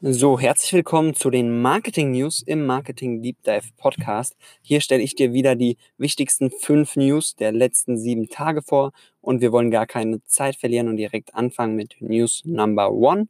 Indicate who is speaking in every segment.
Speaker 1: So, herzlich willkommen zu den Marketing News im Marketing Deep Dive Podcast. Hier stelle ich dir wieder die wichtigsten fünf News der letzten sieben Tage vor und wir wollen gar keine Zeit verlieren und direkt anfangen mit News Number One.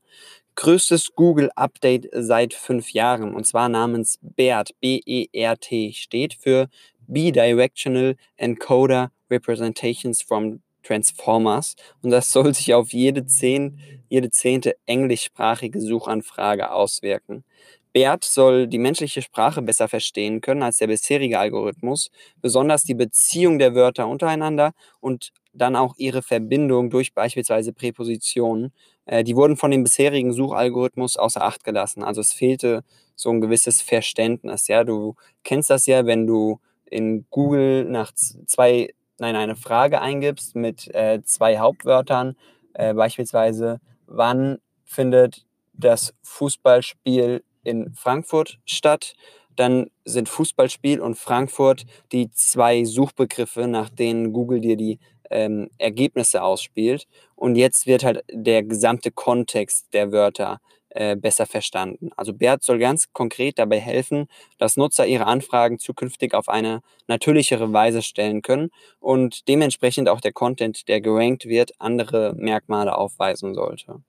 Speaker 1: Größtes Google Update seit fünf Jahren und zwar namens BERT, B-E-R-T, steht für Bidirectional Encoder Representations from Transformers und das soll sich auf jede, zehn, jede zehnte englischsprachige Suchanfrage auswirken. BERT soll die menschliche Sprache besser verstehen können als der bisherige Algorithmus, besonders die Beziehung der Wörter untereinander und dann auch ihre Verbindung durch beispielsweise Präpositionen. Äh, die wurden von dem bisherigen Suchalgorithmus außer Acht gelassen. Also es fehlte so ein gewisses Verständnis. Ja, du kennst das ja, wenn du in Google nach zwei nein, eine Frage eingibst mit äh, zwei Hauptwörtern, äh, beispielsweise, wann findet das Fußballspiel in Frankfurt statt, dann sind Fußballspiel und Frankfurt die zwei Suchbegriffe, nach denen Google dir die ähm, Ergebnisse ausspielt. Und jetzt wird halt der gesamte Kontext der Wörter äh, besser verstanden. Also BERT soll ganz konkret dabei helfen, dass Nutzer ihre Anfragen zukünftig auf eine natürlichere Weise stellen können und dementsprechend auch der Content, der gerankt wird, andere Merkmale aufweisen sollte.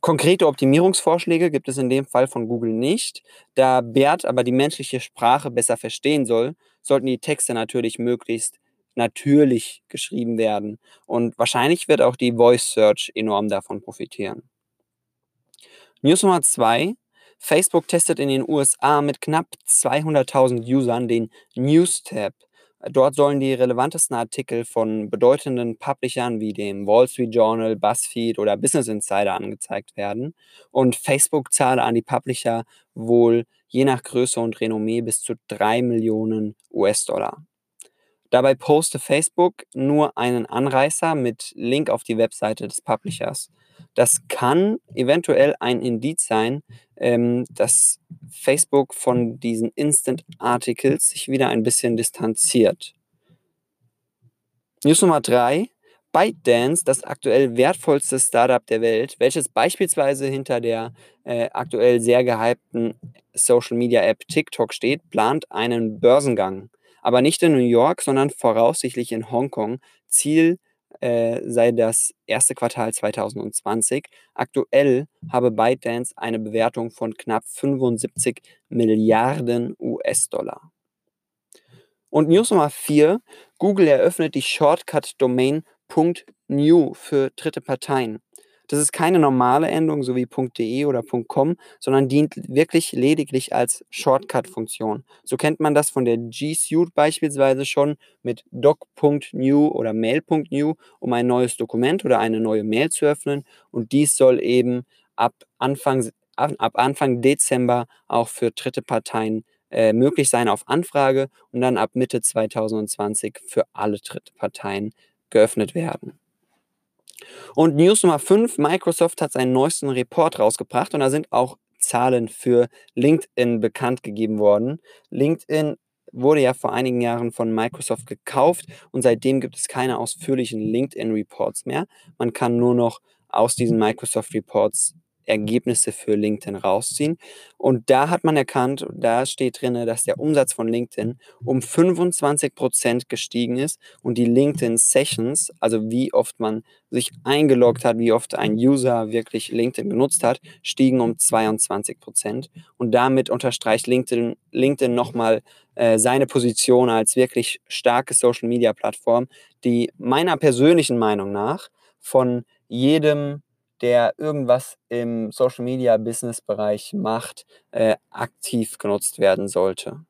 Speaker 1: Konkrete Optimierungsvorschläge gibt es in dem Fall von Google nicht. Da BERT aber die menschliche Sprache besser verstehen soll, sollten die Texte natürlich möglichst natürlich geschrieben werden. Und wahrscheinlich wird auch die Voice Search enorm davon profitieren. News Nummer zwei. Facebook testet in den USA mit knapp 200.000 Usern den News-Tab. Dort sollen die relevantesten Artikel von bedeutenden Publishern wie dem Wall Street Journal, BuzzFeed oder Business Insider angezeigt werden. Und Facebook zahle an die Publisher wohl je nach Größe und Renommee bis zu 3 Millionen US-Dollar. Dabei poste Facebook nur einen Anreißer mit Link auf die Webseite des Publishers. Das kann eventuell ein Indiz sein, ähm, dass Facebook von diesen Instant Articles sich wieder ein bisschen distanziert. News Nummer 3. ByteDance, das aktuell wertvollste Startup der Welt, welches beispielsweise hinter der äh, aktuell sehr gehypten Social Media App TikTok steht, plant einen Börsengang. Aber nicht in New York, sondern voraussichtlich in Hongkong. Ziel äh, sei das erste Quartal 2020. Aktuell habe ByteDance eine Bewertung von knapp 75 Milliarden US-Dollar. Und News Nummer 4, Google eröffnet die Shortcut-Domain .new für dritte Parteien. Das ist keine normale Endung, so wie .de oder .com, sondern dient wirklich lediglich als Shortcut-Funktion. So kennt man das von der G Suite beispielsweise schon mit doc.new oder mail.new, um ein neues Dokument oder eine neue Mail zu öffnen. Und dies soll eben ab Anfang, ab Anfang Dezember auch für dritte Parteien äh, möglich sein auf Anfrage und dann ab Mitte 2020 für alle dritte Parteien geöffnet werden. Und News Nummer 5, Microsoft hat seinen neuesten Report rausgebracht und da sind auch Zahlen für LinkedIn bekannt gegeben worden. LinkedIn wurde ja vor einigen Jahren von Microsoft gekauft und seitdem gibt es keine ausführlichen LinkedIn-Reports mehr. Man kann nur noch aus diesen Microsoft Reports Ergebnisse für LinkedIn rausziehen. Und da hat man erkannt, da steht drin, dass der Umsatz von LinkedIn um 25 Prozent gestiegen ist und die LinkedIn Sessions, also wie oft man sich eingeloggt hat, wie oft ein User wirklich LinkedIn genutzt hat, stiegen um 22 Prozent. Und damit unterstreicht LinkedIn, LinkedIn nochmal äh, seine Position als wirklich starke Social Media Plattform, die meiner persönlichen Meinung nach von jedem der irgendwas im Social Media Business Bereich macht, äh, aktiv genutzt werden sollte.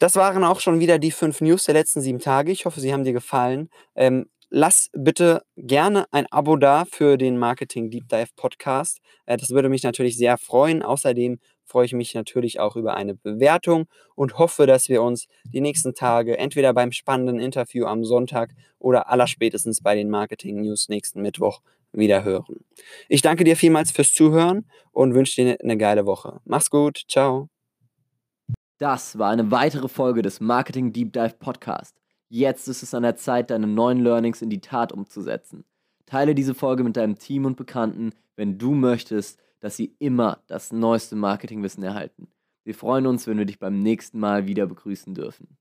Speaker 1: Das waren auch schon wieder die fünf News der letzten sieben Tage. Ich hoffe, sie haben dir gefallen. Ähm, lass bitte gerne ein Abo da für den Marketing Deep Dive Podcast. Äh, das würde mich natürlich sehr freuen. Außerdem freue ich mich natürlich auch über eine Bewertung und hoffe, dass wir uns die nächsten Tage entweder beim spannenden Interview am Sonntag oder allerspätestens bei den Marketing News nächsten Mittwoch wieder hören. Ich danke dir vielmals fürs Zuhören und wünsche dir eine geile Woche. Mach's gut, ciao.
Speaker 2: Das war eine weitere Folge des Marketing Deep Dive Podcast. Jetzt ist es an der Zeit, deine neuen Learnings in die Tat umzusetzen. Teile diese Folge mit deinem Team und Bekannten, wenn du möchtest, dass sie immer das neueste Marketingwissen erhalten. Wir freuen uns, wenn wir dich beim nächsten Mal wieder begrüßen dürfen.